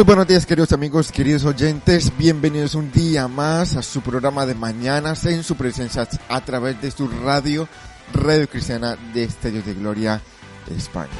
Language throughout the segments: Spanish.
Muy buenos días queridos amigos, queridos oyentes, bienvenidos un día más a su programa de mañanas en su presencia a través de su radio, Radio Cristiana de Estellos de Gloria España.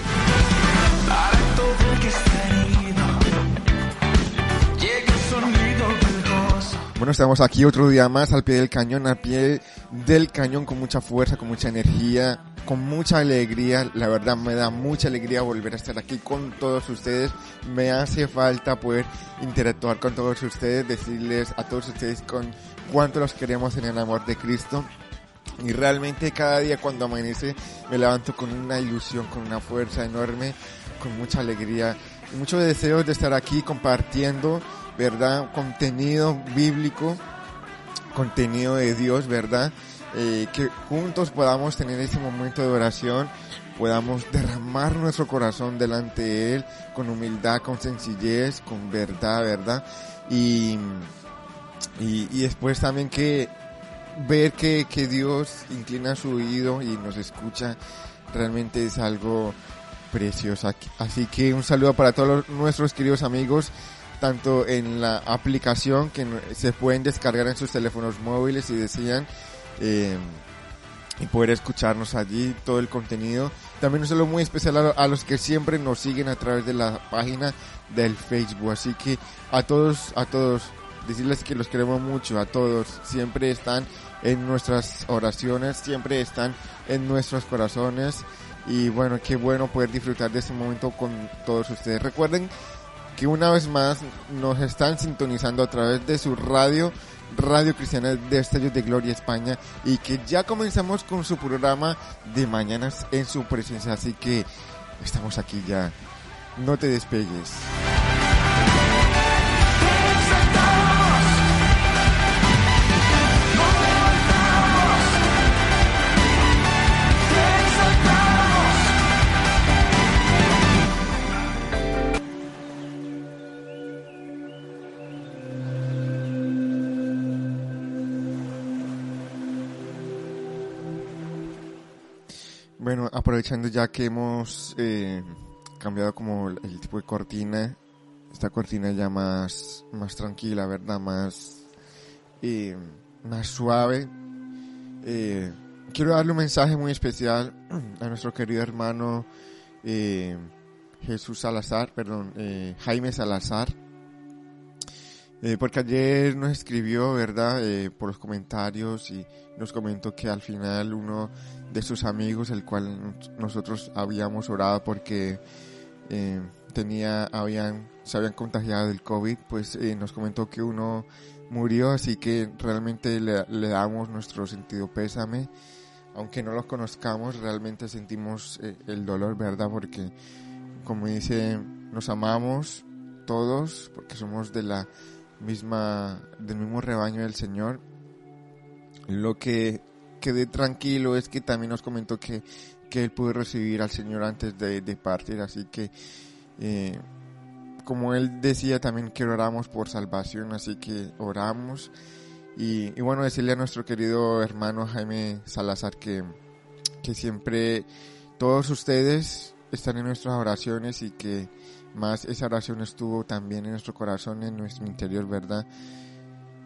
Bueno, estamos aquí otro día más al pie del cañón, al pie del cañón con mucha fuerza, con mucha energía, con mucha alegría. La verdad me da mucha alegría volver a estar aquí con todos ustedes. Me hace falta poder interactuar con todos ustedes, decirles a todos ustedes con cuánto los queremos en el amor de Cristo. Y realmente cada día cuando amanece me levanto con una ilusión, con una fuerza enorme, con mucha alegría y muchos deseos de estar aquí compartiendo ¿verdad? Contenido bíblico, contenido de Dios, ¿verdad? Eh, que juntos podamos tener ese momento de oración, podamos derramar nuestro corazón delante de Él con humildad, con sencillez, con verdad, ¿verdad? Y, y, y después también que ver que, que Dios inclina su oído y nos escucha realmente es algo precioso. Así que un saludo para todos nuestros queridos amigos tanto en la aplicación que se pueden descargar en sus teléfonos móviles si desean eh, y poder escucharnos allí todo el contenido. También un saludo muy especial a, los que siempre nos siguen a través de la página del Facebook. Así que a todos, a todos, decirles que los queremos mucho, a todos. Siempre están en nuestras oraciones, siempre están en nuestros corazones. Y bueno, qué bueno poder disfrutar de este momento con todos ustedes. Recuerden que una vez más nos están sintonizando a través de su radio, Radio Cristiana de Estellos de Gloria España, y que ya comenzamos con su programa de mañanas en su presencia. Así que estamos aquí ya. No te despegues. Bueno, aprovechando ya que hemos eh, cambiado como el tipo de cortina, esta cortina ya más, más tranquila, ¿verdad? Más, eh, más suave. Eh, quiero darle un mensaje muy especial a nuestro querido hermano Jesús Salazar, perdón, Jaime Salazar. Porque ayer nos escribió, ¿verdad? por los comentarios y nos comentó que al final uno de sus amigos, el cual nosotros habíamos orado porque eh, tenía, habían, se habían contagiado del COVID, pues eh, nos comentó que uno murió, así que realmente le, damos nuestro sentido pésame, aunque no los conozcamos, realmente sentimos eh, el dolor, ¿verdad? Porque, como dice, nos amamos todos, porque somos de la misma, del mismo rebaño del Señor. Lo que quedé tranquilo es que también nos comentó que, que él pudo recibir al Señor antes de, partir, así que eh, como él decía también que oramos por salvación, así que oramos y, bueno decirle a nuestro querido hermano Jaime Salazar que, que siempre todos ustedes están en nuestras oraciones y que más esa oración estuvo también en nuestro corazón, en nuestro interior, ¿verdad?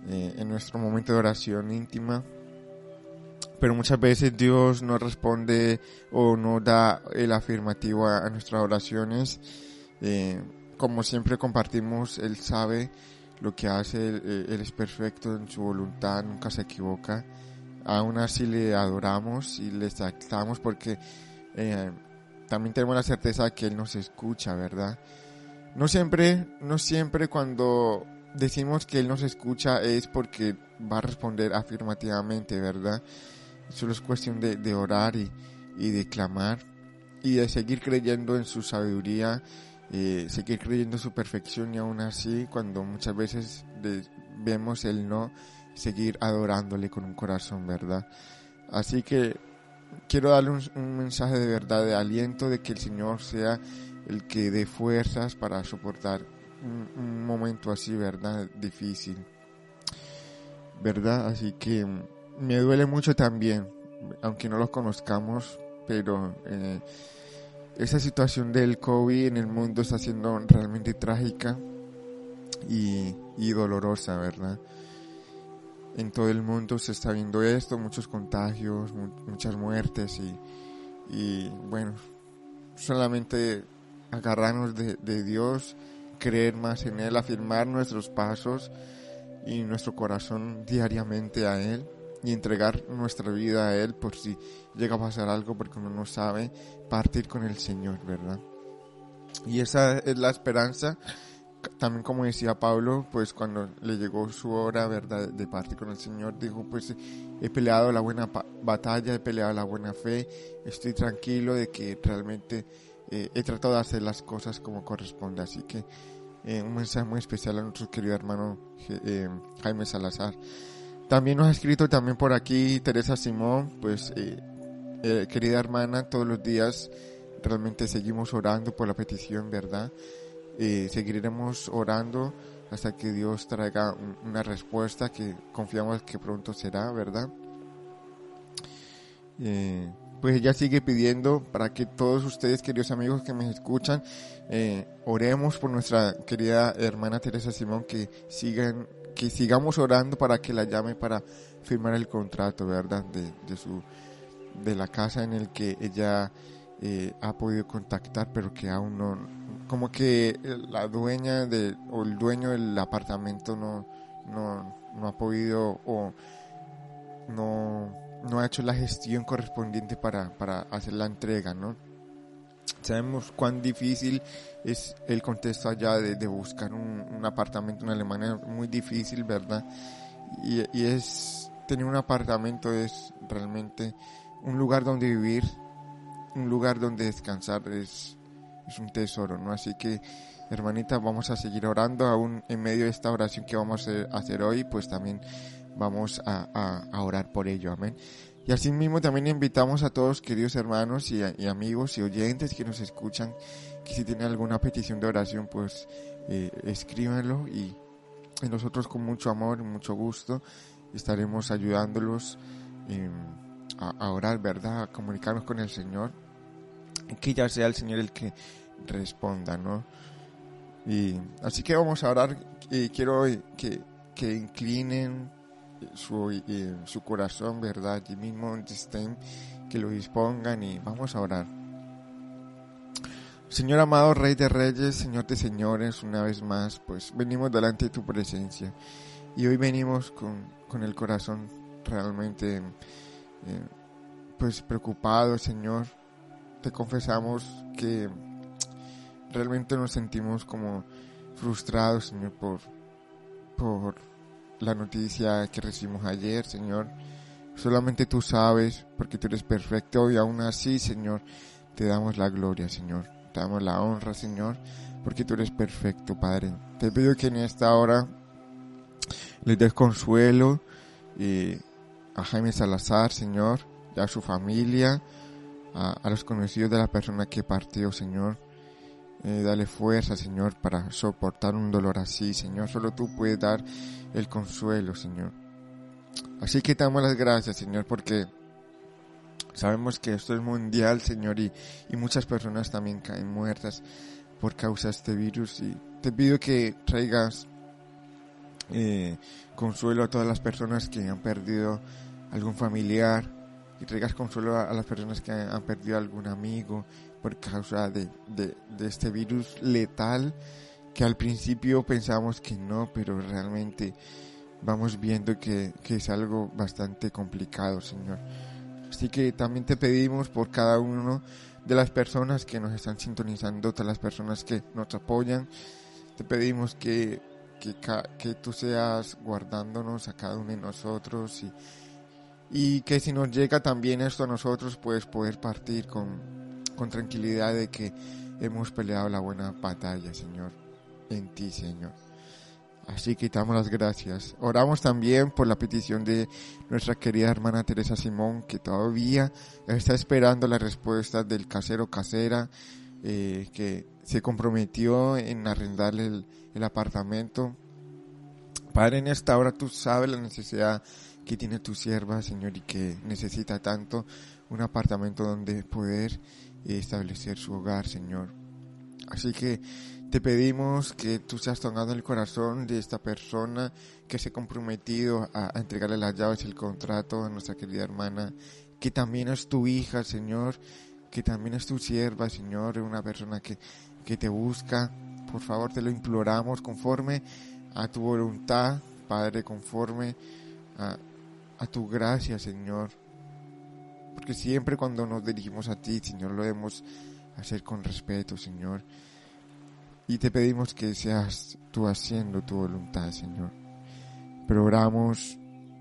Eh, en nuestro momento de oración íntima pero muchas veces Dios no responde o no da el afirmativo a, nuestras oraciones. Eh, como siempre compartimos, Él sabe lo que hace, él, es perfecto en su voluntad, nunca se equivoca. Aún así le adoramos y le exaltamos porque eh, también tenemos la certeza de que Él nos escucha, ¿verdad? No siempre, no siempre cuando decimos que Él nos escucha es porque va a responder afirmativamente, ¿verdad? Solo es cuestión de, orar y, de clamar y de seguir creyendo en su sabiduría, eh, seguir creyendo en su perfección y aún así cuando muchas veces vemos el no, seguir adorándole con un corazón, ¿verdad? Así que quiero darle un, mensaje de verdad, de aliento, de que el Señor sea el que dé fuerzas para soportar un momento así, ¿verdad? Difícil. ¿Verdad? Así que me duele mucho también, aunque no los conozcamos, pero eh, esa situación del COVID en el mundo está siendo realmente trágica. y, y dolorosa, ¿verdad? En todo el mundo se está viendo esto, muchos contagios, mu- muchas muertes y, y bueno, solamente agarrarnos de, de Dios, creer más en Él, afirmar nuestros pasos y nuestro corazón diariamente a Él y entregar nuestra vida a Él por si llega a pasar algo porque uno no sabe partir con el Señor, ¿verdad? Y esa es la esperanza, también como decía Pablo, pues cuando le llegó su hora, ¿verdad?, de partir con el Señor, dijo, pues he peleado la buena batalla, he peleado la buena fe, estoy tranquilo de que realmente eh, he tratado de hacer las cosas como corresponde, así que eh, un mensaje muy especial a nuestro querido hermano eh, Jaime Salazar. También nos ha escrito también por aquí Teresa Simón, pues eh, eh, querida hermana, todos los días realmente seguimos orando por la petición, ¿verdad? Eh, seguiremos orando hasta que Dios traiga un- una respuesta que confiamos que pronto será, ¿verdad? Pues ella sigue pidiendo para que todos ustedes, queridos amigos que me escuchan, eh, oremos por nuestra querida hermana Teresa Simón, que sigan, que sigamos orando para que la llame para firmar el contrato, ¿verdad? De, de su, de la casa en el que ella eh, ha podido contactar, pero que aún no, como que la dueña de, o el dueño del apartamento no, no, no ha podido o no, no ha hecho la gestión correspondiente para, para hacer la entrega, ¿no? Sabemos cuán difícil es el contexto allá de, de buscar un, un apartamento en Alemania, muy difícil, ¿verdad? Y, y es, tener un apartamento es realmente un lugar donde vivir, un lugar donde descansar, es, es un tesoro, ¿no? Así que, hermanita, vamos a seguir orando aún en medio de esta oración que vamos a hacer, hoy, pues también vamos a, orar por ello, amén. Y asimismo también invitamos a todos queridos hermanos y, amigos y oyentes que nos escuchan, que si tienen alguna petición de oración, pues eh, escríbanlo y, nosotros con mucho amor y mucho gusto estaremos ayudándolos a, a orar, ¿verdad? A comunicarnos con el Señor. Y que ya sea el Señor el que responda, ¿no? Y así que vamos a orar y quiero que, que inclinen su, su corazón, ¿verdad? Allí mismo estén, que lo dispongan y vamos a orar. Señor amado, Rey de Reyes, Señor de Señores, una vez más, pues venimos delante de tu presencia y hoy venimos con, con el corazón realmente, eh, pues preocupado, Señor. Te confesamos que realmente nos sentimos como frustrados, Señor, por, por la noticia que recibimos ayer, Señor. Solamente tú sabes, porque tú eres perfecto y aún así, Señor, te damos la gloria, Señor. Te damos la honra, Señor, porque tú eres perfecto, Padre. Te pido que en esta hora les des consuelo y a Jaime Salazar, Señor, y a su familia, a, los conocidos de la persona que partió, Señor. Eh, dale fuerza, Señor, para soportar un dolor así, Señor. Solo tú puedes dar el consuelo, Señor. Así que te damos las gracias, Señor, porque sabemos que esto es mundial, Señor, y, y muchas personas también caen muertas por causa de este virus. Y te pido que traigas eh, consuelo a todas las personas que han perdido algún familiar, y traigas consuelo a, a las personas que han, han perdido algún amigo por causa de, de, de este virus letal que al principio pensamos que no, pero realmente vamos viendo que, que, es algo bastante complicado, Señor. Así que también te pedimos por cada uno de las personas que nos están sintonizando, todas las personas que nos apoyan, te pedimos que, que, que tú seas guardándonos a cada uno de nosotros y, y que si nos llega también esto a nosotros, pues poder partir con, con tranquilidad de que hemos peleado la buena batalla, Señor, en ti, Señor. Así que damos las gracias. Oramos también por la petición de nuestra querida hermana Teresa Simón, que todavía está esperando la respuesta del casero casera, eh, que se comprometió en arrendarle el, el apartamento. Padre, en esta hora tú sabes la necesidad que tiene tu sierva, Señor, y que necesita tanto un apartamento donde poder establecer su hogar, Señor. Así que te pedimos que tú seas tocando el corazón de esta persona que se ha comprometido a, a entregarle las llaves y el contrato a nuestra querida hermana, que también es tu hija, Señor, que también es tu sierva, Señor, una persona que, que te busca. Por favor, te lo imploramos conforme a tu voluntad, Padre, conforme a, a tu gracia, Señor. Porque siempre cuando nos dirigimos a ti, Señor, lo debemos hacer con respeto, Señor. Y te pedimos que seas tú haciendo tu voluntad, Señor. Pero oramos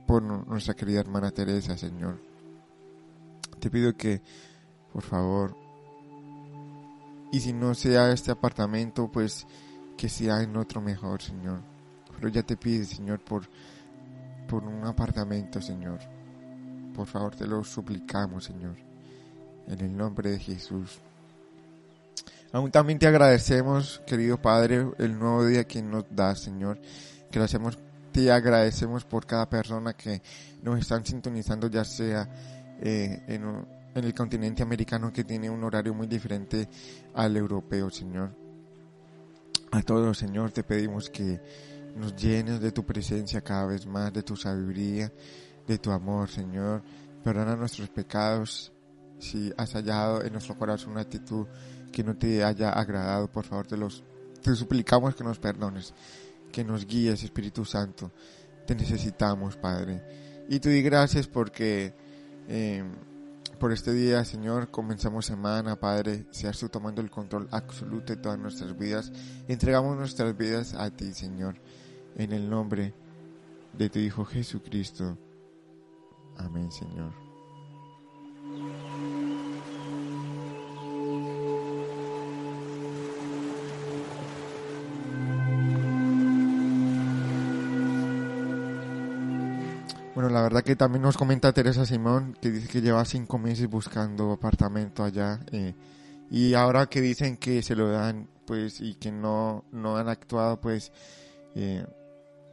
por nuestra querida hermana Teresa, Señor. Te pido que, por favor, y si no sea este apartamento, pues que sea en otro mejor, Señor. Pero ya te pido, Señor, por, por un apartamento, Señor. Por favor, te lo suplicamos, Señor. En el nombre de Jesús. Aún también te agradecemos, querido Padre, el nuevo día que nos das, Señor. Que lo hacemos, te agradecemos por cada persona que nos están sintonizando, ya sea eh, en, en el continente americano que tiene un horario muy diferente al europeo, Señor. A todos, Señor, te pedimos que nos llenes de tu presencia cada vez más, de tu sabiduría, de tu amor, Señor. Perdona nuestros pecados. Si has hallado en nuestro corazón una actitud que no te haya agradado, por favor, te los te suplicamos que nos perdones, que nos guíes, Espíritu Santo. Te necesitamos, Padre. Y te di gracias porque eh, por este día, Señor, comenzamos semana, Padre, seas tú tomando el control absoluto de todas nuestras vidas. Entregamos nuestras vidas a ti, Señor, en el nombre de tu Hijo Jesucristo. Amén, Señor. Bueno, la verdad que también nos comenta Teresa Simón, que dice que lleva cinco meses buscando apartamento allá. Eh, y ahora que dicen que se lo dan, pues, y que no, no han actuado, pues, eh,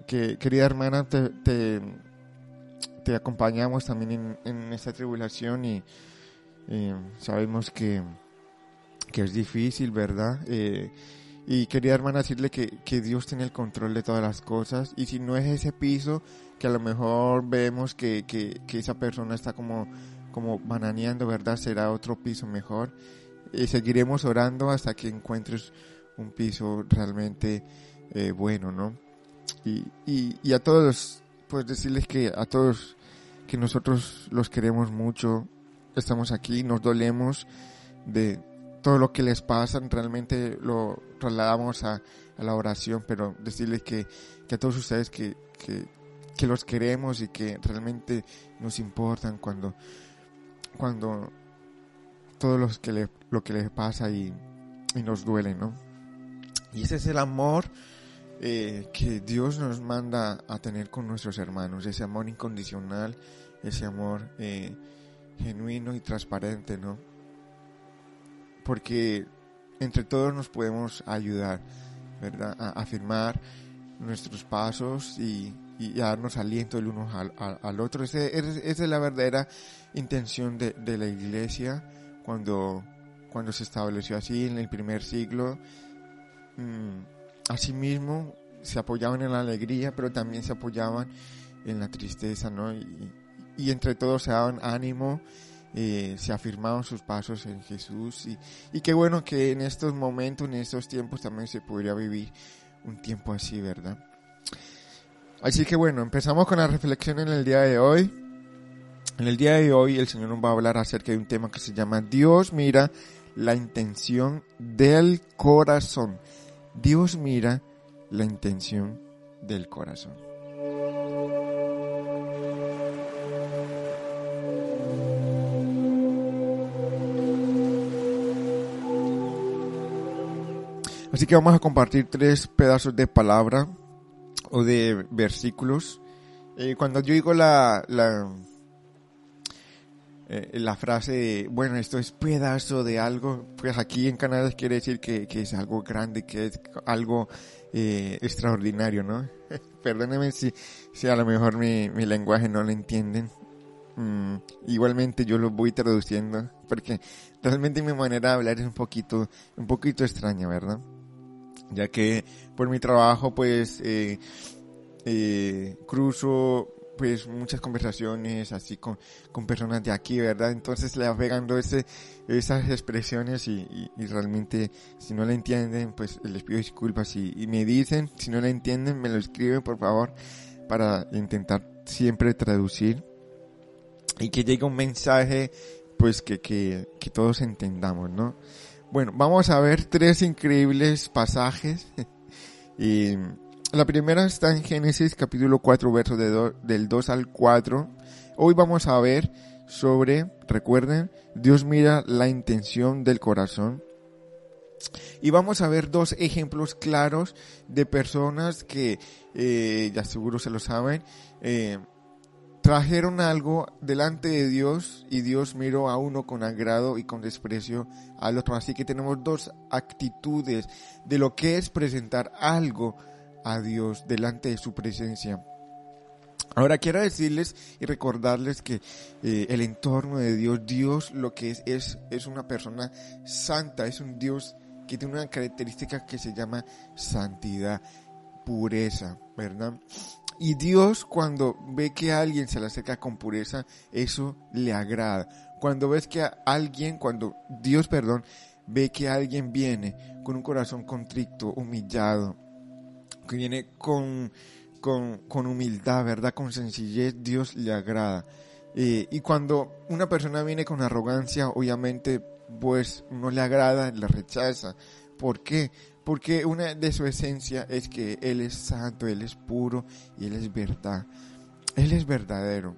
que querida hermana, te, te, acompañamos también en, en, esta tribulación y eh, sabemos que, que es difícil, ¿verdad? Eh, y quería hermana decirle que, que Dios tiene el control de todas las cosas y si no es ese piso que a lo mejor vemos que, que, que esa persona está como, como bananeando, ¿verdad? Será otro piso mejor. Y seguiremos orando hasta que encuentres un piso realmente eh, bueno, ¿no? Y, y, a todos, pues decirles que a todos que nosotros los queremos mucho, estamos aquí, nos dolemos de todo lo que les pasa, realmente lo trasladamos a, a la oración, pero decirles que, que a todos ustedes que, que, que los queremos y que realmente nos importan cuando, cuando todo lo que, le, lo que les pasa y, y nos duele, ¿no? Y ese es el amor eh, que Dios nos manda a tener con nuestros hermanos, ese amor incondicional, ese amor eh, genuino y transparente, ¿no? Porque entre todos nos podemos ayudar, ¿verdad? A afirmar nuestros pasos y, y darnos aliento el uno al, al, otro. Esa es la verdadera intención de, de, la iglesia cuando, cuando se estableció así en el primer siglo. Mm, asimismo, se apoyaban en la alegría, pero también se apoyaban en la tristeza, ¿no? Y, entre todos se daban ánimo, eh, se afirmaban sus pasos en Jesús. Y, y qué bueno que en estos momentos, en estos tiempos, también se podría vivir un tiempo así, ¿verdad? Así que bueno, empezamos con la reflexión en el día de hoy. En el día de hoy el Señor nos va a hablar acerca de un tema que se llama Dios mira la intención del corazón. Dios mira la intención del corazón. Así que vamos a compartir tres pedazos de palabra o de versículos. Eh, cuando yo digo la, la, eh, la frase, bueno, esto es pedazo de algo, pues aquí en Canadá quiere decir que, que es algo grande, que es algo eh, extraordinario, ¿no? Perdónenme si, si a lo mejor mi, mi lenguaje no lo entienden. Mm, igualmente yo lo voy traduciendo, porque realmente mi manera de hablar es un poquito, un poquito extraña, ¿verdad? ya que por mi trabajo pues eh, eh, cruzo pues muchas conversaciones así con, con personas de aquí, ¿verdad? Entonces le va pegando ese, esas expresiones y, y, y realmente si no la entienden pues les pido disculpas y, y me dicen, si no la entienden me lo escriben por favor para intentar siempre traducir y que llegue un mensaje pues que, que, que todos entendamos, ¿no? Bueno, vamos a ver tres increíbles pasajes. y la primera está en Génesis capítulo 4, versos del 2 al 4. Hoy vamos a ver sobre, recuerden, Dios mira la intención del corazón. Y vamos a ver dos ejemplos claros de personas que, eh, ya seguro se lo saben, eh, trajeron algo delante de Dios y Dios miró a uno con agrado y con desprecio al otro. Así que tenemos dos actitudes de lo que es presentar algo a Dios delante de su presencia. Ahora quiero decirles y recordarles que eh, el entorno de Dios, Dios lo que es, es, es una persona santa, es un Dios que tiene una característica que se llama santidad, pureza, ¿verdad? Y Dios cuando ve que alguien se le acerca con pureza, eso le agrada. Cuando ves que alguien, cuando Dios, perdón, ve que alguien viene con un corazón contrito, humillado, que viene con, con, con humildad, ¿verdad? Con sencillez, Dios le agrada. Eh, y cuando una persona viene con arrogancia, obviamente, pues no le agrada, le rechaza. ¿Por qué? Porque una de su esencia es que Él es santo, Él es puro y Él es verdad. Él es verdadero.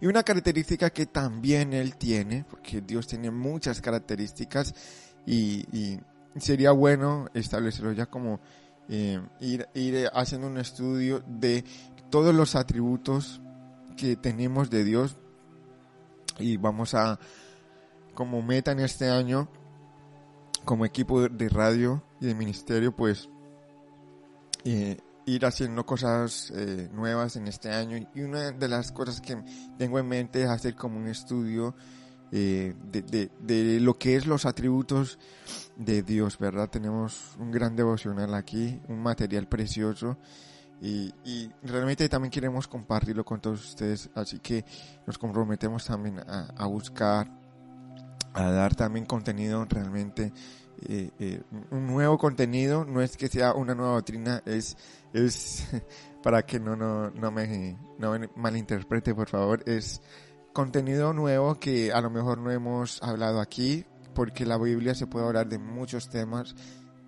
Y una característica que también Él tiene, porque Dios tiene muchas características y sería bueno establecerlo ya como eh, ir, ir haciendo un estudio de todos los atributos que tenemos de Dios. Y vamos a como meta en este año como equipo de radio y de ministerio pues eh, ir haciendo cosas eh, nuevas en este año. Y una de las cosas que tengo en mente es hacer como un estudio eh, de, de, de, lo que es los atributos de Dios, ¿verdad? Tenemos un gran devocional aquí, un material precioso y, realmente también queremos compartirlo con todos ustedes, así que nos comprometemos también a, a buscar, a dar también contenido realmente. Eh, eh, un nuevo contenido no es que sea una nueva doctrina es es para que no no no me no me malinterprete por favor es contenido nuevo que a lo mejor no hemos hablado aquí, porque la Biblia se puede hablar de muchos temas,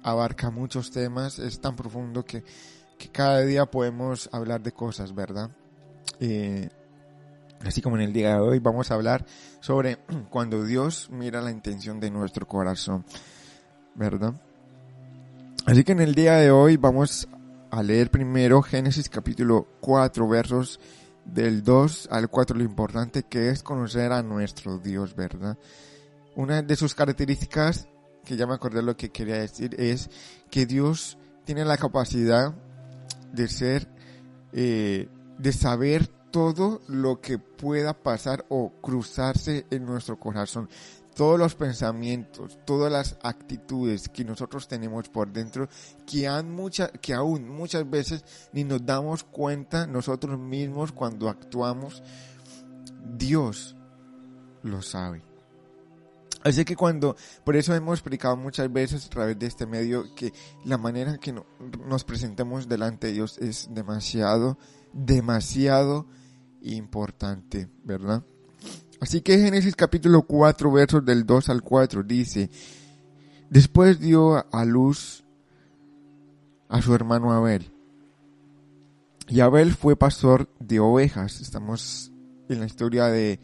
abarca muchos temas, es tan profundo que, que cada día podemos hablar de cosas, ¿verdad? Eh, así como en el día de hoy vamos a hablar sobre cuando Dios mira la intención de nuestro corazón, ¿verdad? Así que en el día de hoy vamos a leer primero Génesis capítulo 4 versos del 2 al 4 lo importante que es conocer a nuestro Dios, ¿verdad? Una de sus características, que ya me acordé lo que quería decir, es que Dios tiene la capacidad de ser, eh, de saber todo lo que pueda pasar o cruzarse en nuestro corazón. Todos los pensamientos, todas las actitudes que nosotros tenemos por dentro, que, han mucha, que aún muchas veces ni nos damos cuenta nosotros mismos cuando actuamos, Dios lo sabe. Así que cuando, por eso hemos explicado muchas veces a través de este medio que la manera que no, nos presentemos delante de Dios es demasiado, demasiado importante, ¿verdad? Así que Génesis capítulo 4 versos del 2 al 4 dice, después dio a luz a su hermano Abel. Y Abel fue pastor de ovejas. Estamos en la historia de,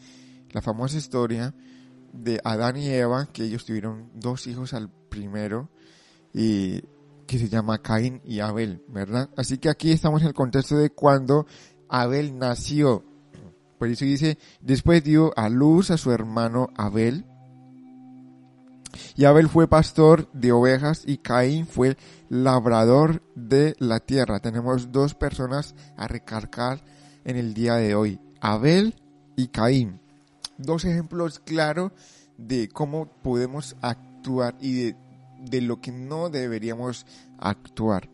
la famosa historia de Adán y Eva, que ellos tuvieron dos hijos al primero, y que se llama Caín y Abel, ¿verdad? Así que aquí estamos en el contexto de cuando Abel nació. Por eso dice, después dio a luz a su hermano Abel. Y Abel fue pastor de ovejas y Caín fue labrador de la tierra. Tenemos dos personas a recargar en el día de hoy. Abel y Caín. Dos ejemplos claros de cómo podemos actuar y de de lo que no deberíamos actuar.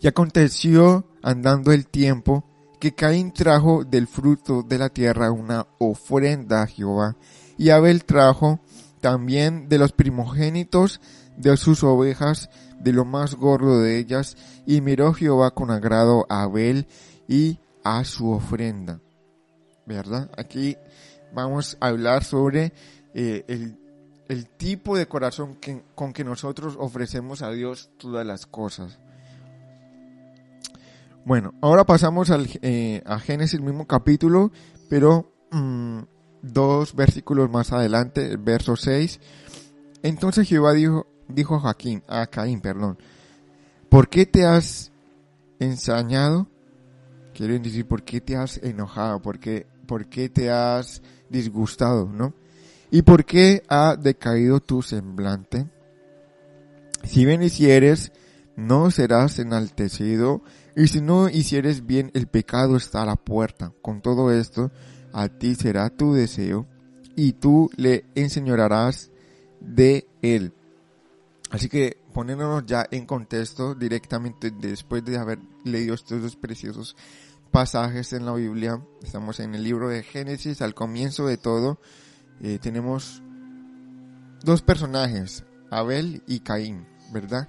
Y aconteció, andando el tiempo, que Caín trajo del fruto de la tierra una ofrenda a Jehová, y Abel trajo también de los primogénitos de sus ovejas, de lo más gordo de ellas, y miró Jehová con agrado a Abel y a su ofrenda. ¿Verdad? Aquí vamos a hablar sobre eh, el, tipo de corazón con que nosotros ofrecemos a Dios todas las cosas. Bueno, ahora pasamos al, eh, a Génesis, mismo capítulo, pero mmm, dos versículos más adelante, el verso 6. Entonces Jehová dijo, dijo a Joaquín, a Caín, perdón, ¿por qué te has ensañado? Quieren decir, ¿por qué te has enojado? ¿Por qué, por qué te has disgustado? ¿No? ¿Y por qué ha decaído tu semblante? Si bien hicieres, no serás enaltecido, y si no hicieres bien, el pecado está a la puerta. Con todo esto, a ti será tu deseo, y tú le enseñarás de él. Así que poniéndonos ya en contexto directamente después de haber leído estos dos preciosos pasajes en la Biblia, estamos en el libro de Génesis, al comienzo de todo, eh, tenemos dos personajes, Abel y Caín, ¿verdad?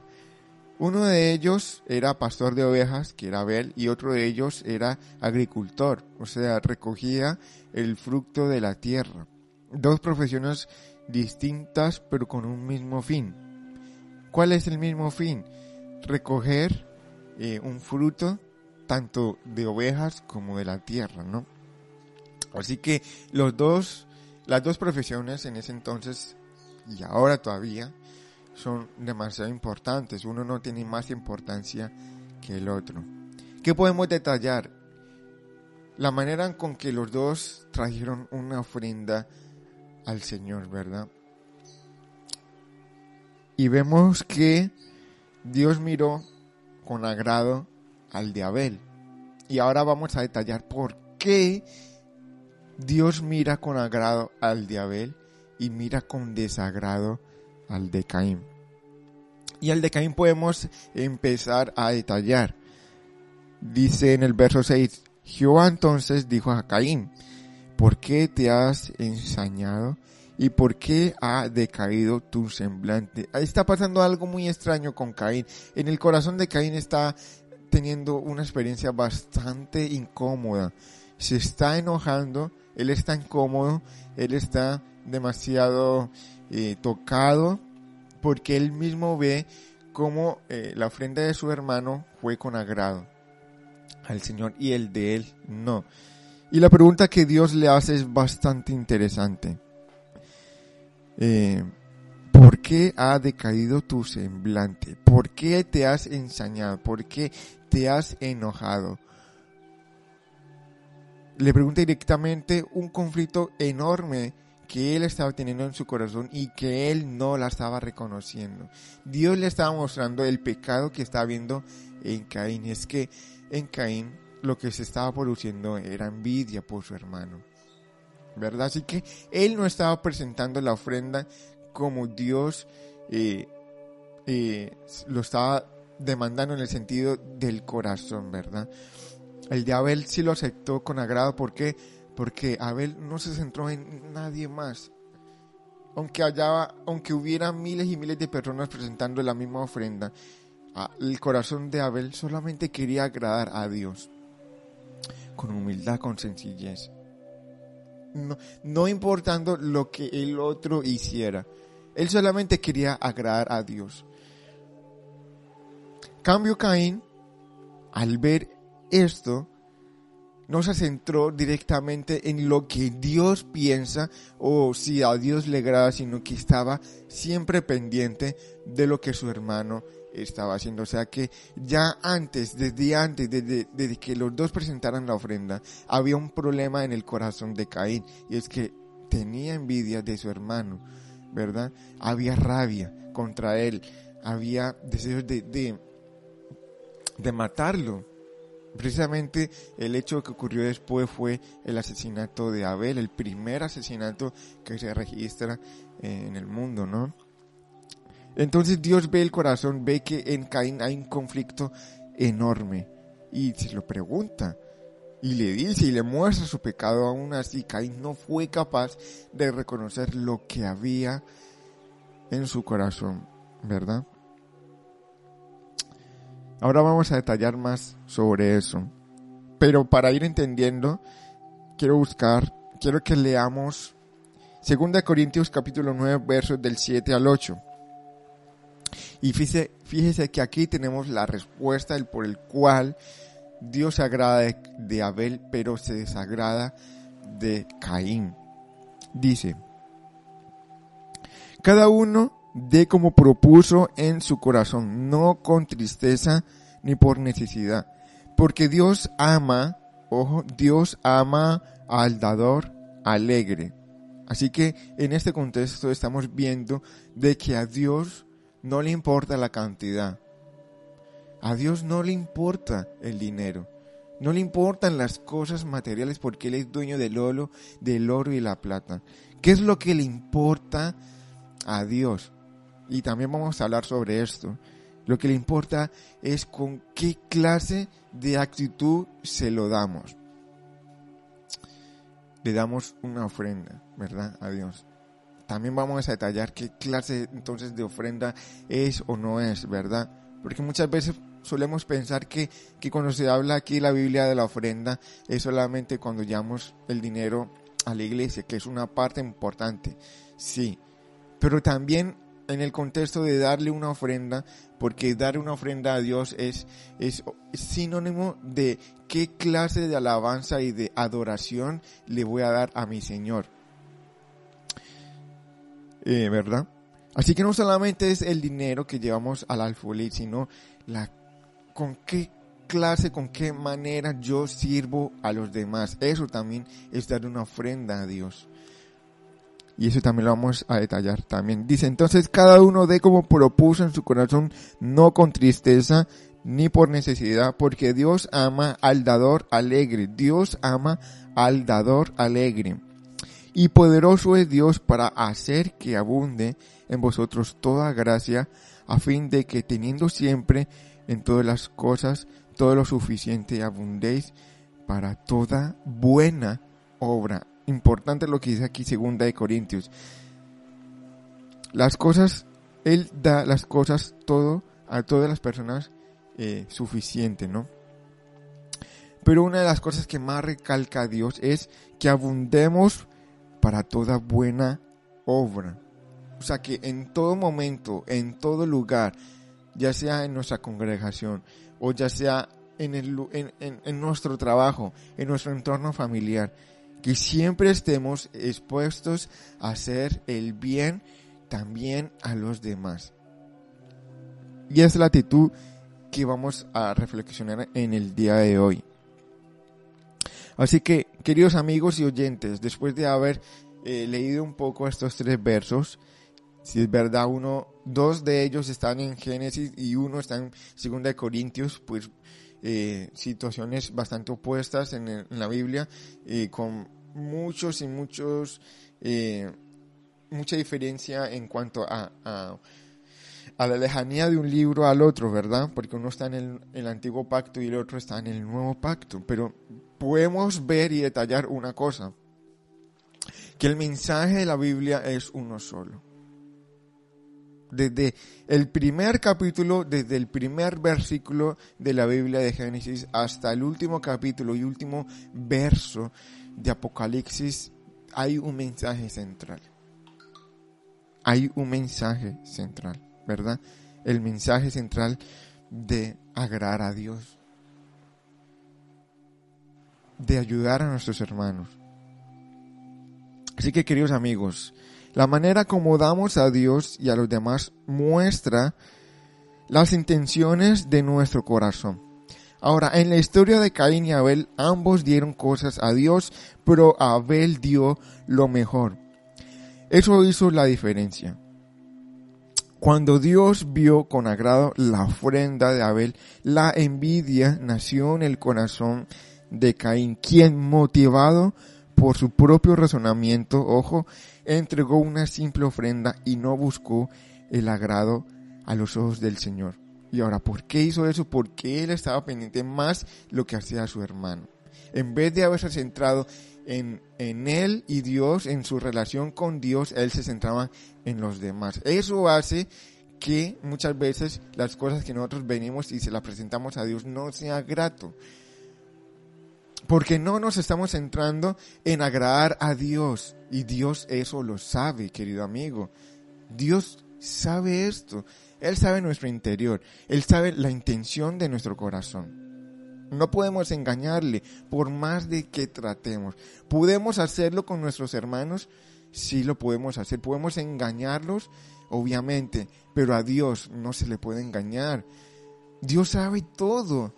Uno de ellos era pastor de ovejas, que era Abel, y otro de ellos era agricultor, o sea, recogía el fruto de la tierra. Dos profesiones distintas, pero con un mismo fin. ¿Cuál es el mismo fin? Recoger eh, un fruto tanto de ovejas como de la tierra, ¿no? Así que los dos, las dos profesiones en ese entonces y ahora todavía son demasiado importantes. Uno no tiene más importancia que el otro. ¿Qué podemos detallar? La manera con que los dos trajeron una ofrenda al Señor, ¿verdad? Y vemos que Dios miró con agrado al de Abel. Y ahora vamos a detallar por qué Dios mira con agrado al de Abel y mira con desagrado al de Caín. Y al de Caín podemos empezar a detallar. Dice en el verso 6, Jehová entonces dijo a Caín, ¿por qué te has ensañado? ¿Y por qué ha decaído tu semblante? Ahí está pasando algo muy extraño con Caín. En el corazón de Caín está teniendo una experiencia bastante incómoda. Se está enojando, él está incómodo, él está demasiado eh, tocado porque él mismo ve cómo eh, la ofrenda de su hermano fue con agrado al Señor y el de él no. Y la pregunta que Dios le hace es bastante interesante. Eh, ¿Por qué ha decaído tu semblante? ¿Por qué te has ensañado? ¿Por qué te has enojado? Le pregunta directamente un conflicto enorme que él estaba teniendo en su corazón y que él no la estaba reconociendo. Dios le estaba mostrando el pecado que estaba viendo en Caín. Es que en Caín lo que se estaba produciendo era envidia por su hermano. ¿Verdad? Así que él no estaba presentando la ofrenda como Dios eh, eh, lo estaba demandando en el sentido del corazón, ¿verdad? El de Abel sí lo aceptó con agrado. ¿Por qué? Porque Abel no se centró en nadie más. Aunque, hallaba, aunque hubiera miles y miles de personas presentando la misma ofrenda, el corazón de Abel solamente quería agradar a Dios. Con humildad, con sencillez. No, no importando lo que el otro hiciera. Él solamente quería agradar a Dios. Cambio Caín, al ver esto, no se centró directamente en lo que Dios piensa o si a Dios le agrada, sino que estaba siempre pendiente de lo que su hermano estaba haciendo. O sea que ya antes, desde antes, desde, que los dos presentaran la ofrenda, había un problema en el corazón de Caín y es que tenía envidia de su hermano, ¿verdad? Había rabia contra él, había deseos de, de, de matarlo. Precisamente el hecho que ocurrió después fue el asesinato de Abel, el primer asesinato que se registra en el mundo, ¿no? Entonces Dios ve el corazón, ve que en Caín hay un conflicto enorme y se lo pregunta y le dice y le muestra su pecado aún así. Caín no fue capaz de reconocer lo que había en su corazón, ¿verdad? Ahora vamos a detallar más sobre eso. Pero para ir entendiendo, quiero buscar, quiero que leamos 2 Corintios capítulo 9 versos del 7 al 8. Y fíjese, fíjese que aquí tenemos la respuesta del por el cual Dios se agrada de, de Abel, pero se desagrada de Caín. Dice, cada uno dé como propuso en su corazón, no con tristeza ni por necesidad, porque Dios ama, ojo, Dios ama al dador alegre. Así que en este contexto estamos viendo de que a Dios no le importa la cantidad. A Dios no le importa el dinero. No le importan las cosas materiales porque Él es dueño del oro, del oro y la plata. ¿Qué es lo que le importa a Dios? Y también vamos a hablar sobre esto. Lo que le importa es con qué clase de actitud se lo damos. Le damos una ofrenda, ¿verdad? A Dios. También vamos a detallar qué clase entonces de ofrenda es o no es, ¿verdad? Porque muchas veces solemos pensar que, que cuando se habla aquí la Biblia de la ofrenda es solamente cuando llevamos el dinero a la iglesia, que es una parte importante, sí. Pero también en el contexto de darle una ofrenda, porque dar una ofrenda a Dios es, es sinónimo de qué clase de alabanza y de adoración le voy a dar a mi Señor. Eh, ¿Verdad? Así que no solamente es el dinero que llevamos al alfolí, sino la con qué clase, con qué manera yo sirvo a los demás. Eso también es dar una ofrenda a Dios. Y eso también lo vamos a detallar también. Dice, entonces cada uno dé como propuso en su corazón, no con tristeza ni por necesidad, porque Dios ama al dador alegre. Dios ama al dador alegre. Y poderoso es Dios para hacer que abunde en vosotros toda gracia, a fin de que teniendo siempre en todas las cosas todo lo suficiente abundéis para toda buena obra importante lo que dice aquí segunda de Corintios. Las cosas, Él da las cosas todo a todas las personas eh, suficiente, ¿no? Pero una de las cosas que más recalca Dios es que abundemos para toda buena obra. O sea que en todo momento, en todo lugar, ya sea en nuestra congregación o ya sea en nuestro trabajo, en nuestro entorno familiar, que siempre estemos expuestos a hacer el bien también a los demás. Y es la actitud que vamos a reflexionar en el día de hoy. Así que, queridos amigos y oyentes, después de haber eh, leído un poco estos tres versos, si es verdad, uno, dos de ellos están en Génesis y uno está en Segunda de Corintios, pues eh, situaciones bastante opuestas en, la Biblia, eh, con muchos y muchos, eh, mucha diferencia en cuanto a, a, la lejanía de un libro al otro, ¿verdad? Porque uno está en el, el antiguo pacto y el otro está en el nuevo pacto. Pero podemos ver y detallar una cosa, que el mensaje de la Biblia es uno solo desde el primer capítulo, desde el primer versículo de la Biblia de Génesis hasta el último capítulo y último verso de Apocalipsis, hay un mensaje central. Hay un mensaje central, ¿verdad? El mensaje central de agradar a Dios, de ayudar a nuestros hermanos. Así que queridos amigos, la manera como damos a Dios y a los demás muestra las intenciones de nuestro corazón. Ahora, en la historia de Caín y Abel, ambos dieron cosas a Dios, pero Abel dio lo mejor. Eso hizo la diferencia. Cuando Dios vio con agrado la ofrenda de Abel, la envidia nació en el corazón de Caín, quien motivado por su propio razonamiento, ojo, entregó una simple ofrenda y no buscó el agrado a los ojos del Señor. Y ahora, ¿por qué hizo eso? Porque él estaba pendiente más lo que hacía su hermano. En vez de haberse centrado en, en él y Dios, en su relación con Dios, él se centraba en los demás. Eso hace que muchas veces las cosas que nosotros venimos y se las presentamos a Dios no sea grato. Porque no nos estamos centrando en agradar a Dios. Y Dios eso lo sabe, querido amigo. Dios sabe esto. Él sabe nuestro interior. Él sabe la intención de nuestro corazón. No podemos engañarle por más de que tratemos. ¿Podemos hacerlo con nuestros hermanos? Sí lo podemos hacer. Podemos engañarlos, obviamente, pero a Dios no se le puede engañar. Dios sabe todo.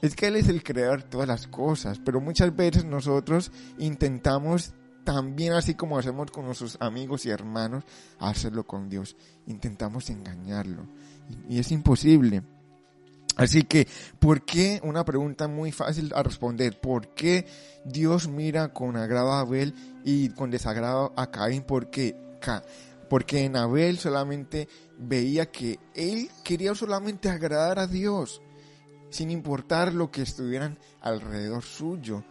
Es que Él es el creador de todas las cosas, pero muchas veces nosotros intentamos también así como hacemos con nuestros amigos y hermanos, hacerlo con Dios. Intentamos engañarlo. Y, es imposible. Así que, ¿por qué? Una pregunta muy fácil a responder. ¿Por qué Dios mira con agrado a Abel y con desagrado a Caín? Porque, porque en Abel solamente veía que él quería solamente agradar a Dios, sin importar lo que estuvieran alrededor suyo.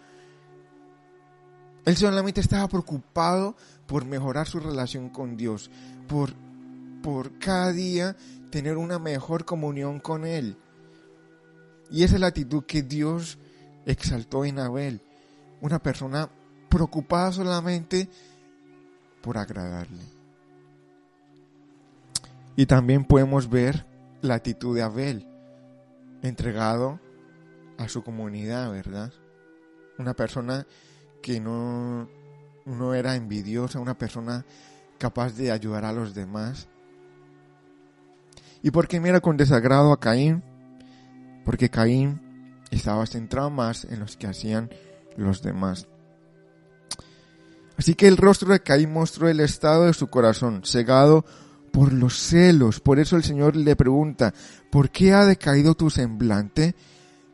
Él solamente estaba preocupado por mejorar su relación con Dios, por, por cada día tener una mejor comunión con Él. Y esa es la actitud que Dios exaltó en Abel. Una persona preocupada solamente por agradarle. Y también podemos ver la actitud de Abel, entregado a su comunidad, ¿verdad? Una persona que no, era envidiosa, una persona capaz de ayudar a los demás. ¿Y por qué mira con desagrado a Caín? Porque Caín estaba centrado más en los que hacían los demás. Así que el rostro de Caín mostró el estado de su corazón, cegado por los celos. Por eso el Señor le pregunta, ¿por qué ha decaído tu semblante?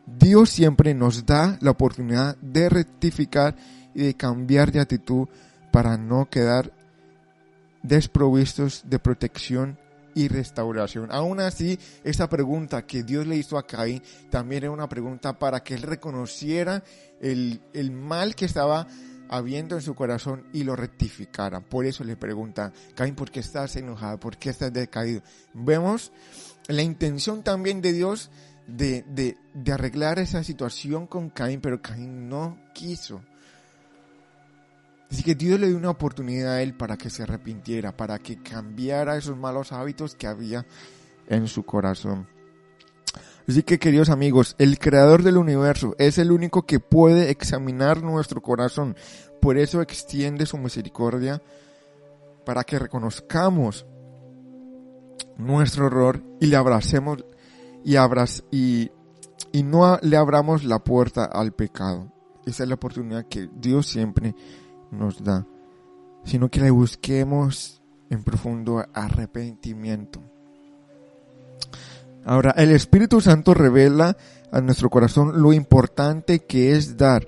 Dios siempre nos da la oportunidad de rectificar y de cambiar de actitud para no quedar desprovistos de protección y restauración. Aún así, esa pregunta que Dios le hizo a Caín también era una pregunta para que él reconociera el, el mal que estaba habiendo en su corazón y lo rectificara. Por eso le pregunta, Caín, ¿por qué estás enojado? ¿Por qué estás decaído? Vemos la intención también de Dios de, de, de arreglar esa situación con Caín, pero Caín no quiso. Así que Dios le dio una oportunidad a él para que se arrepintiera, para que cambiara esos malos hábitos que había en su corazón. Así que queridos amigos, el creador del universo es el único que puede examinar nuestro corazón. Por eso extiende su misericordia para que reconozcamos nuestro error y le abracemos y, no le abramos la puerta al pecado. Esa es la oportunidad que Dios siempre nos da, sino que le busquemos en profundo arrepentimiento. Ahora, el Espíritu Santo revela a nuestro corazón lo importante que es dar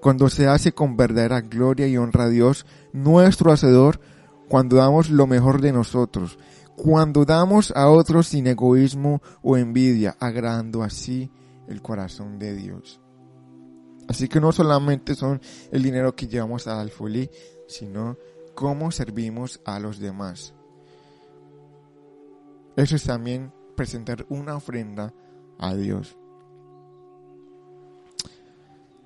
cuando se hace con verdadera gloria y honra a Dios, nuestro Hacedor, cuando damos lo mejor de nosotros, cuando damos a otros sin egoísmo o envidia, agradando así el corazón de Dios. Así que no solamente son el dinero que llevamos al alfolí, sino cómo servimos a los demás. Eso es también presentar una ofrenda a Dios.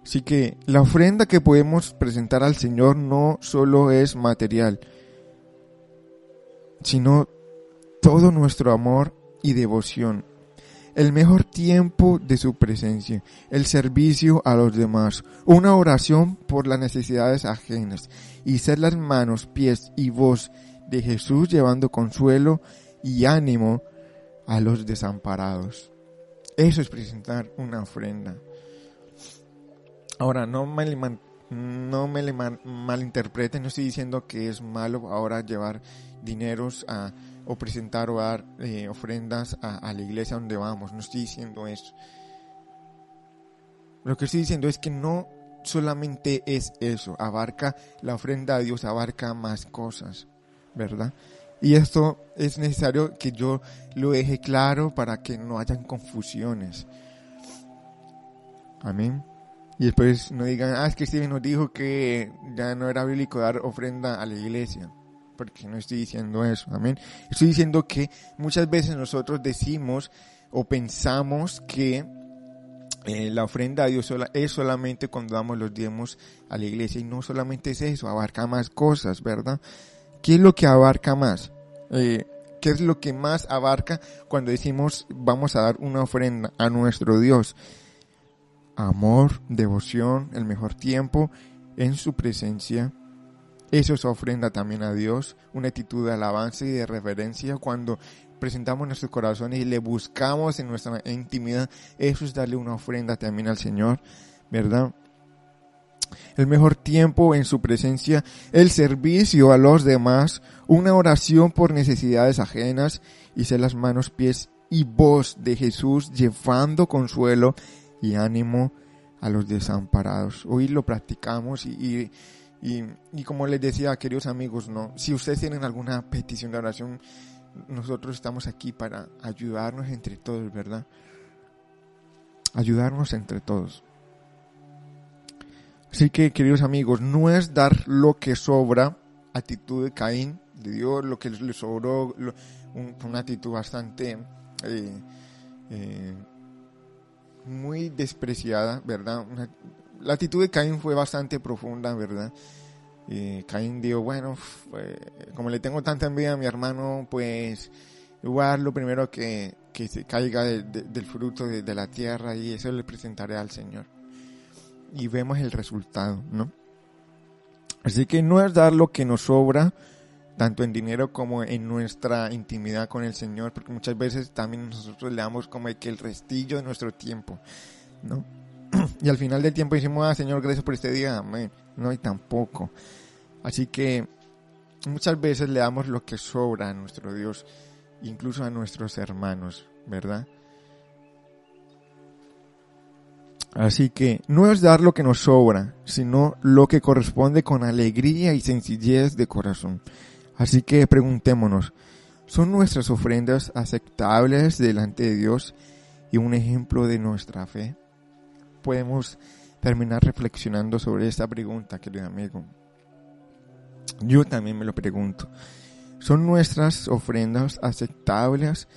Así que la ofrenda que podemos presentar al Señor no solo es material, sino todo nuestro amor y devoción el mejor tiempo de su presencia, el servicio a los demás, una oración por las necesidades ajenas y ser las manos, pies y voz de Jesús llevando consuelo y ánimo a los desamparados. Eso es presentar una ofrenda. Ahora, no me, no me malinterpreten, no estoy diciendo que es malo ahora llevar dineros o presentar o dar eh, ofrendas a, la iglesia donde vamos. No estoy diciendo eso. Lo que estoy diciendo es que no solamente es eso, abarca la ofrenda a Dios, abarca más cosas, ¿verdad? Y esto es necesario que yo lo deje claro para que no hayan confusiones. Amén. Y después no digan, ah, es que Steven nos dijo que ya no era bíblico dar ofrenda a la iglesia. Porque no estoy diciendo eso, amén. Estoy diciendo que muchas veces nosotros decimos o pensamos que eh, la ofrenda a Dios es solamente cuando damos los diezmos a la iglesia. Y no solamente es eso, abarca más cosas, ¿verdad? ¿Qué es lo que abarca más? Eh, ¿Qué es lo que más abarca cuando decimos vamos a dar una ofrenda a nuestro Dios? Amor, devoción, el mejor tiempo en su presencia. Eso es ofrenda también a Dios, una actitud de alabanza y de reverencia cuando presentamos nuestros corazones y le buscamos en nuestra intimidad. Eso es darle una ofrenda también al Señor, ¿verdad? El mejor tiempo en su presencia, el servicio a los demás, una oración por necesidades ajenas y ser las manos, pies y voz de Jesús llevando consuelo y ánimo a los desamparados. Hoy lo practicamos y, y, y, como les decía, queridos amigos, no, si ustedes tienen alguna petición de oración, nosotros estamos aquí para ayudarnos entre todos, ¿verdad? Ayudarnos entre todos. Así que, queridos amigos, no es dar lo que sobra, actitud de Caín, de Dios, lo que le sobró, una actitud bastante eh, eh, muy despreciada, ¿verdad? la actitud de Caín fue bastante profunda, ¿verdad? Y Caín dijo, bueno, como le tengo tanta envidia a mi hermano, pues igual lo primero que, que se caiga del fruto de, de, la tierra y eso le presentaré al Señor. Y vemos el resultado, ¿no? Así que no es dar lo que nos sobra, tanto en dinero como en nuestra intimidad con el Señor, porque muchas veces también nosotros le damos como el restillo de nuestro tiempo, ¿no? Y al final del tiempo decimos, ah, Señor, gracias por este día, amén. No, y tampoco. Así que muchas veces le damos lo que sobra a nuestro Dios, incluso a nuestros hermanos, ¿verdad? Así que no es dar lo que nos sobra, sino lo que corresponde con alegría y sencillez de corazón. Así que preguntémonos, ¿son nuestras ofrendas aceptables delante de Dios y un ejemplo de nuestra fe? Podemos terminar reflexionando sobre esta pregunta, querido amigo. Yo también me lo pregunto. ¿Son nuestras ofrendas aceptables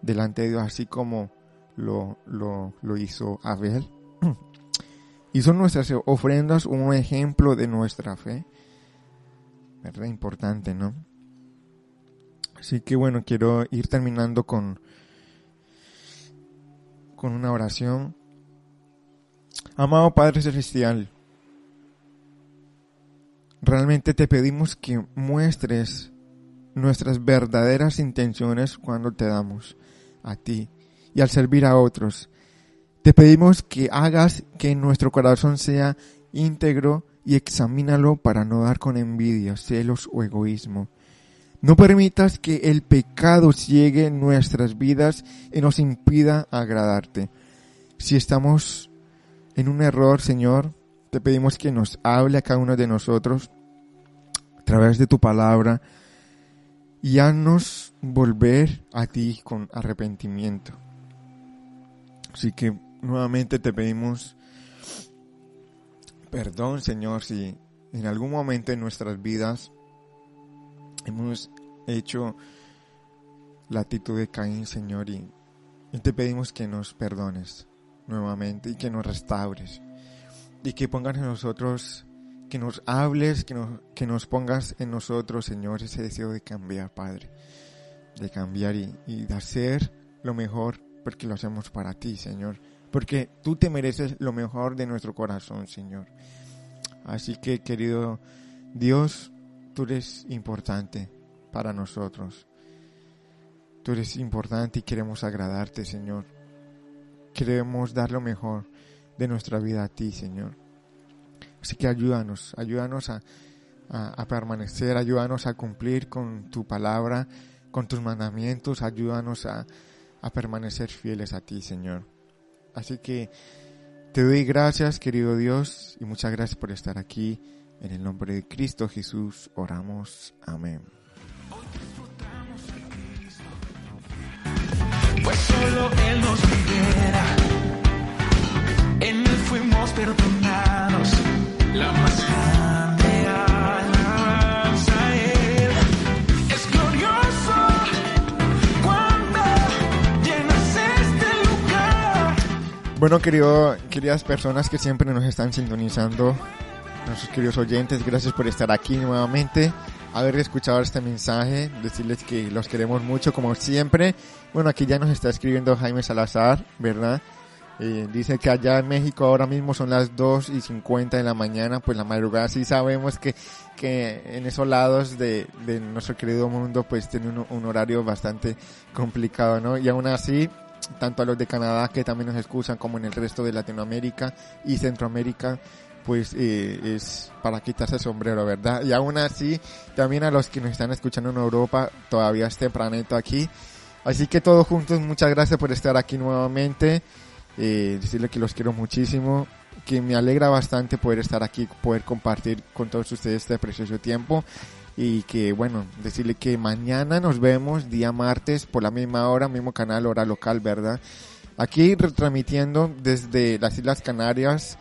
delante de Dios así como lo, lo, hizo Abel? ¿Y son nuestras ofrendas un ejemplo de nuestra fe? ¿Verdad? Importante, ¿no? Así que bueno, quiero ir terminando con, con una oración. Amado Padre Celestial, realmente te pedimos que muestres nuestras verdaderas intenciones cuando te damos a ti y al servir a otros. Te pedimos que hagas que nuestro corazón sea íntegro y examínalo para no dar con envidia, celos o egoísmo. No permitas que el pecado ciegue nuestras vidas y nos impida agradarte. Si estamos en un error, Señor, te pedimos que nos hable a cada uno de nosotros a través de tu palabra y haznos volver a ti con arrepentimiento. Así que nuevamente te pedimos Perdón, Señor, si en algún momento en nuestras vidas hemos hecho la actitud de Caín, Señor, y, te pedimos que nos perdones nuevamente y que nos restaures y que pongas en nosotros, que nos hables, que nos, que nos pongas en nosotros, Señor, ese deseo de cambiar, Padre, de cambiar y, y de hacer lo mejor porque lo hacemos para ti, Señor porque tú te mereces lo mejor de nuestro corazón, Señor. Así que, querido Dios, tú eres importante para nosotros. Tú eres importante y queremos agradarte, Señor. Queremos dar lo mejor de nuestra vida a ti, Señor. Así que ayúdanos, ayúdanos a, permanecer, ayúdanos a cumplir con tu palabra, con tus mandamientos, ayúdanos a permanecer fieles a ti, Señor. Así que te doy gracias, querido Dios, y muchas gracias por estar aquí. En el nombre de Cristo Jesús oramos. Amén. Pues solo Él nos. En Él fuimos perdonados. Bueno, querido, queridas personas que siempre nos están sintonizando, nuestros queridos oyentes, gracias por estar aquí nuevamente, haber escuchado este mensaje, decirles que los queremos mucho como siempre. Bueno, aquí ya nos está escribiendo Jaime Salazar, ¿verdad? Eh, dice que allá en México ahora mismo son las 2 y 50 de la mañana, pues la madrugada sí sabemos que, que en esos lados de, de nuestro querido mundo pues tiene un, un horario bastante complicado, ¿no? Y aún así, tanto a los de Canadá que también nos escuchan como en el resto de Latinoamérica y Centroamérica, pues eh, es para quitarse el sombrero, ¿verdad? Y aún así, también a los que nos están escuchando en Europa, todavía es tempranito aquí. Así que todos juntos, muchas gracias por estar aquí nuevamente. Eh, decirle que los quiero muchísimo, que me alegra bastante poder estar aquí, poder compartir con todos ustedes este precioso tiempo. Y que bueno, decirle que mañana nos vemos, día martes, por la misma hora, mismo canal, hora local, ¿verdad? Aquí retransmitiendo desde las Islas Canarias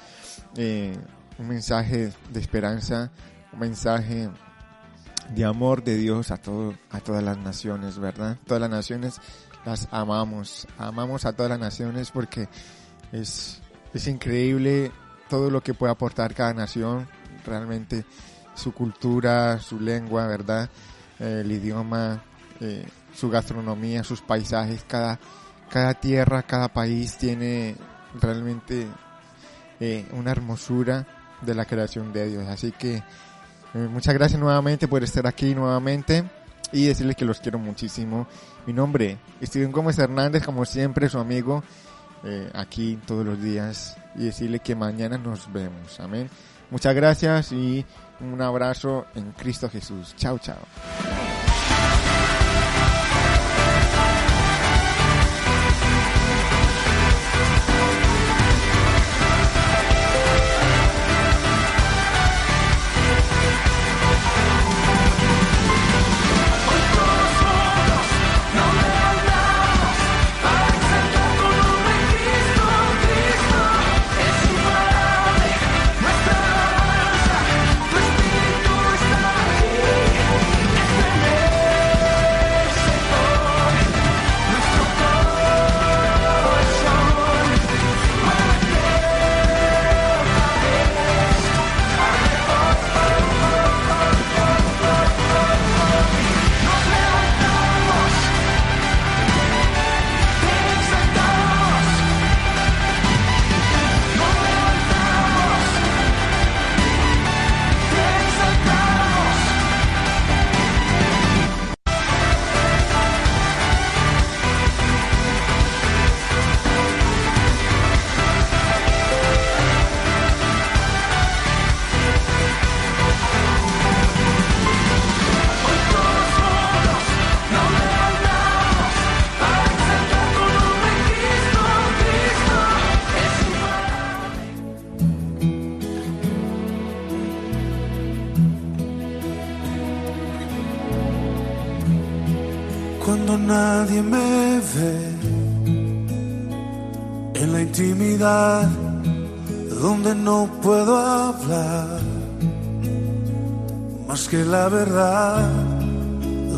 eh, un mensaje de esperanza, un mensaje de amor de Dios a todo, a todas las naciones, ¿verdad? Todas las naciones las amamos, amamos a todas las naciones porque es, es increíble todo lo que puede aportar cada nación, realmente su cultura, su lengua, ¿verdad? Eh, el idioma, eh, su gastronomía, sus paisajes, cada, cada tierra, cada país tiene realmente eh, una hermosura de la creación de Dios. Así que muchas gracias nuevamente por estar aquí nuevamente y decirles que los quiero muchísimo. Mi nombre es Steven Gómez Hernández, como siempre, su amigo, aquí todos los días y decirle que mañana nos vemos. Amén. Muchas gracias y un abrazo en Cristo Jesús. Chao, chao.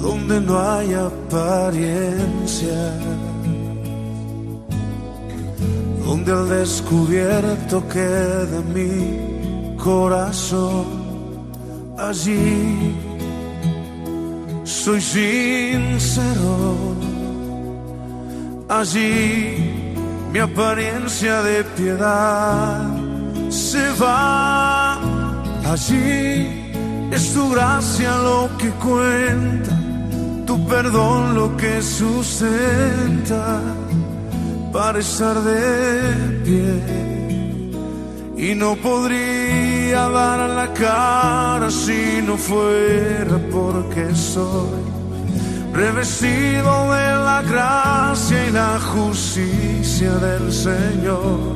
Donde no hay apariencia. Donde al descubierto queda mi corazón allí soy sincero, allí mi apariencia de piedad se va, allí es tu gracia lo que cuenta, tu perdón lo que sustenta para estar de pie. Y no podría dar la cara si no fuera porque soy revestido de la gracia y la justicia del Señor.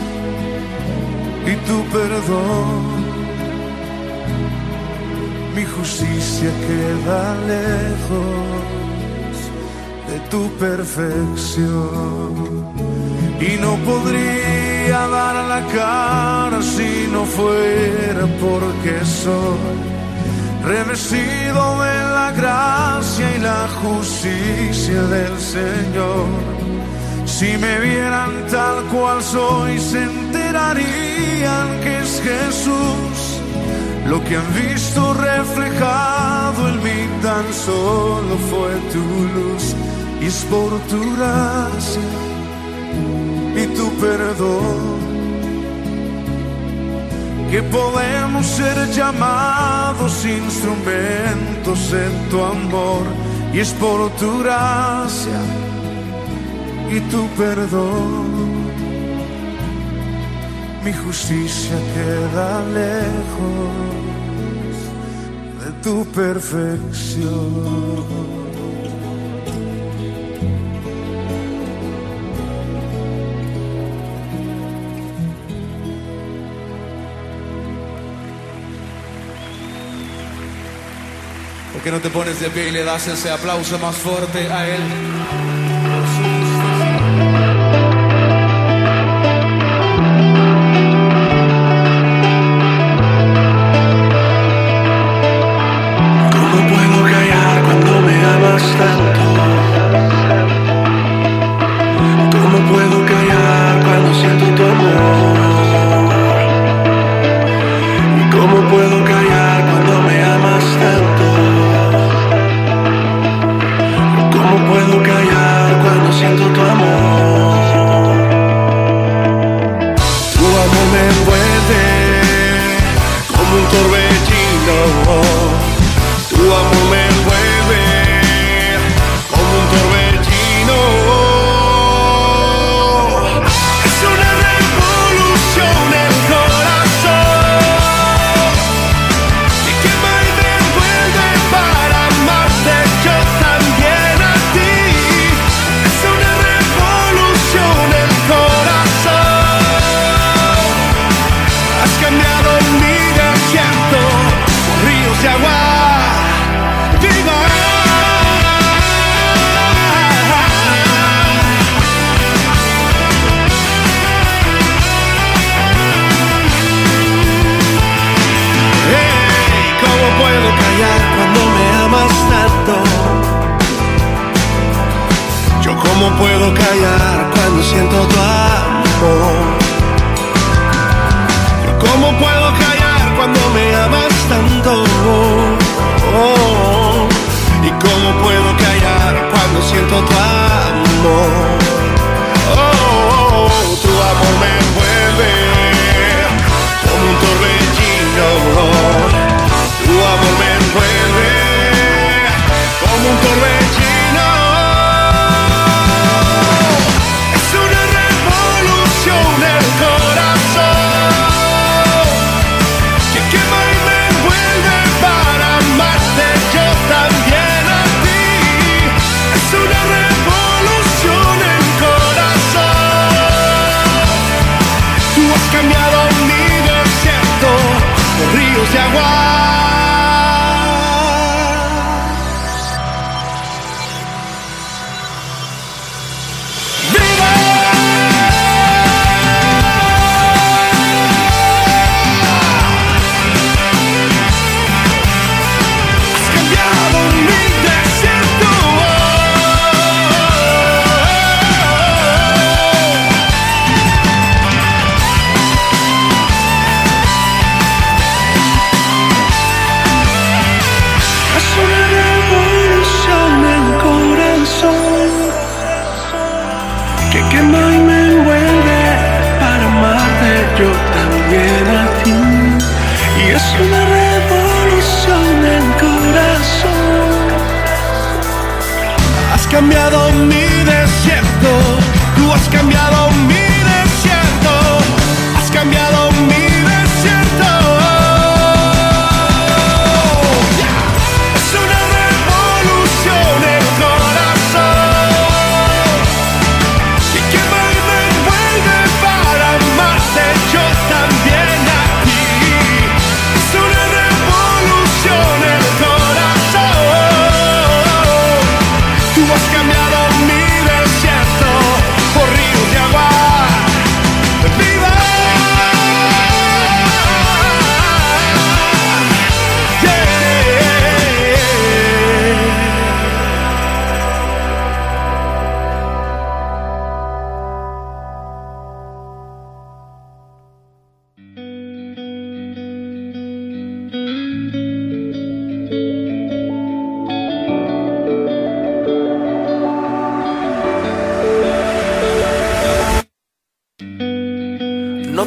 y tu perdón. Mi justicia queda lejos de tu perfección y no podría dar la cara si no fuera porque soy revestido de la gracia y la justicia del Señor. Si me vieran tal cual soy, se enterarían que es Jesús. Lo que han visto reflejado en mí tan solo fue tu luz y es por tu gracia y tu perdón que podemos ser llamados instrumentos en tu amor y es por tu gracia y tu perdón. Mi justicia queda lejos de tu perfección. ¿Por qué no te pones de pie y le das ese aplauso más fuerte a él?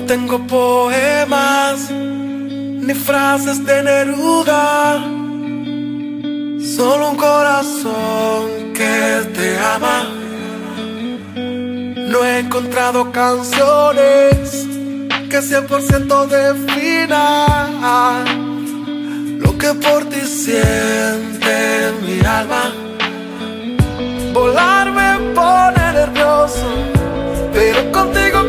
No tengo poemas ni frases de Neruda, solo un corazón que te ama. No he encontrado canciones que 100% definan lo que por ti siente mi alma. Volar me pone nervioso, pero contigo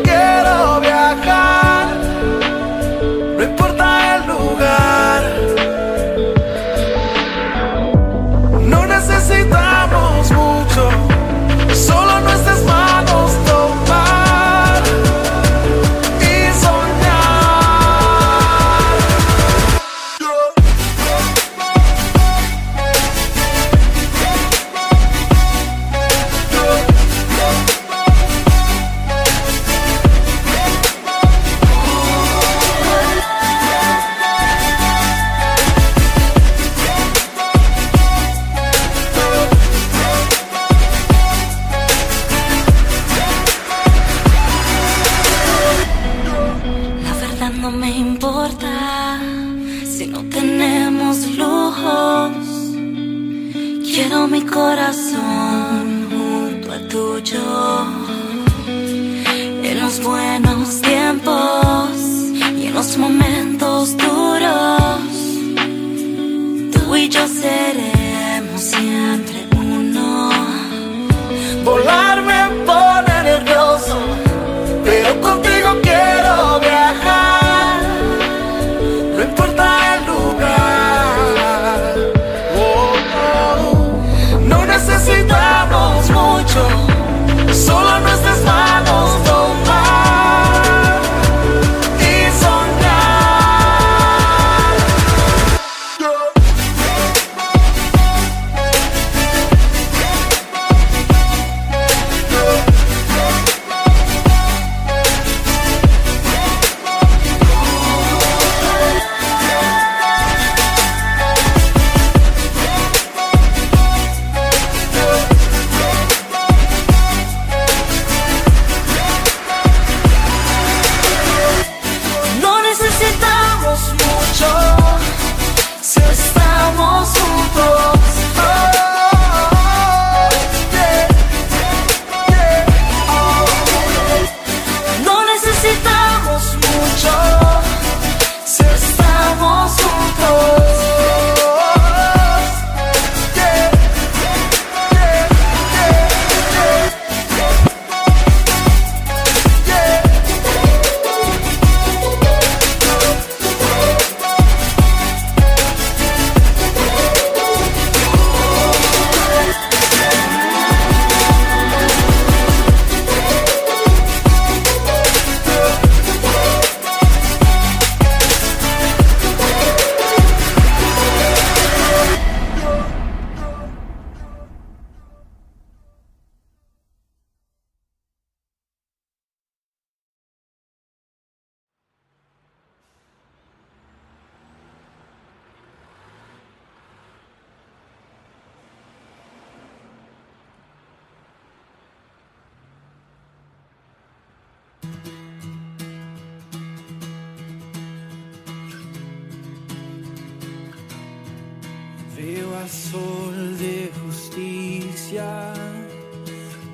presencia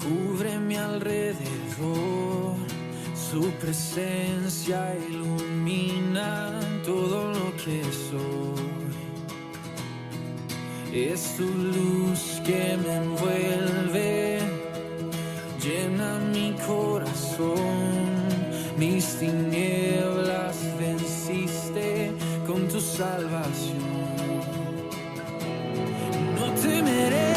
cubre mi alrededor. Su presencia ilumina todo lo que soy. Es tu luz que me envuelve, llena mi corazón. Mis tinieblas venciste con tu salvación. No temeré.